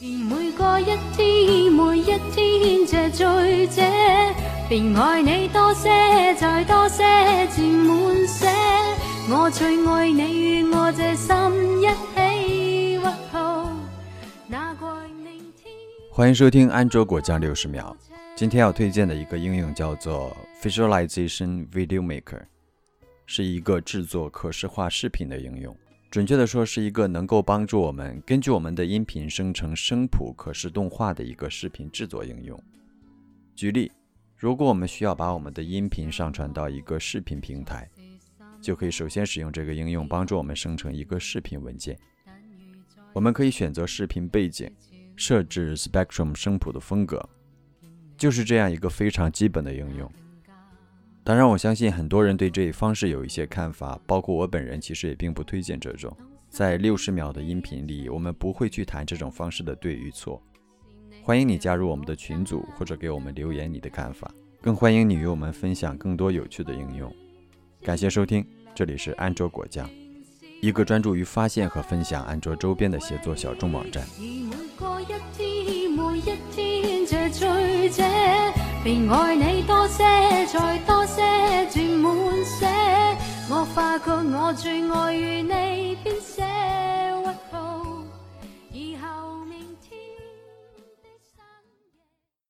每个一天，每一天，这醉者，便爱你多些，再多些，渐满些。我最爱你，与我这心一起，或好，那怪明天。欢迎收听安卓果酱六十秒。今天要推荐的一个应用叫做 Visualization Video Maker，是一个制作可视化视频的应用。准确的说，是一个能够帮助我们根据我们的音频生成声谱可视动画的一个视频制作应用。举例，如果我们需要把我们的音频上传到一个视频平台，就可以首先使用这个应用帮助我们生成一个视频文件。我们可以选择视频背景，设置 Spectrum 声谱的风格，就是这样一个非常基本的应用。当然，我相信很多人对这一方式有一些看法，包括我本人，其实也并不推荐这种。在六十秒的音频里，我们不会去谈这种方式的对与错。欢迎你加入我们的群组，或者给我们留言你的看法，更欢迎你与我们分享更多有趣的应用。感谢收听，这里是安卓果酱，一个专注于发现和分享安卓周边的协作小众网站。便爱你些，再多些，转满些。我发觉我最爱与你编写。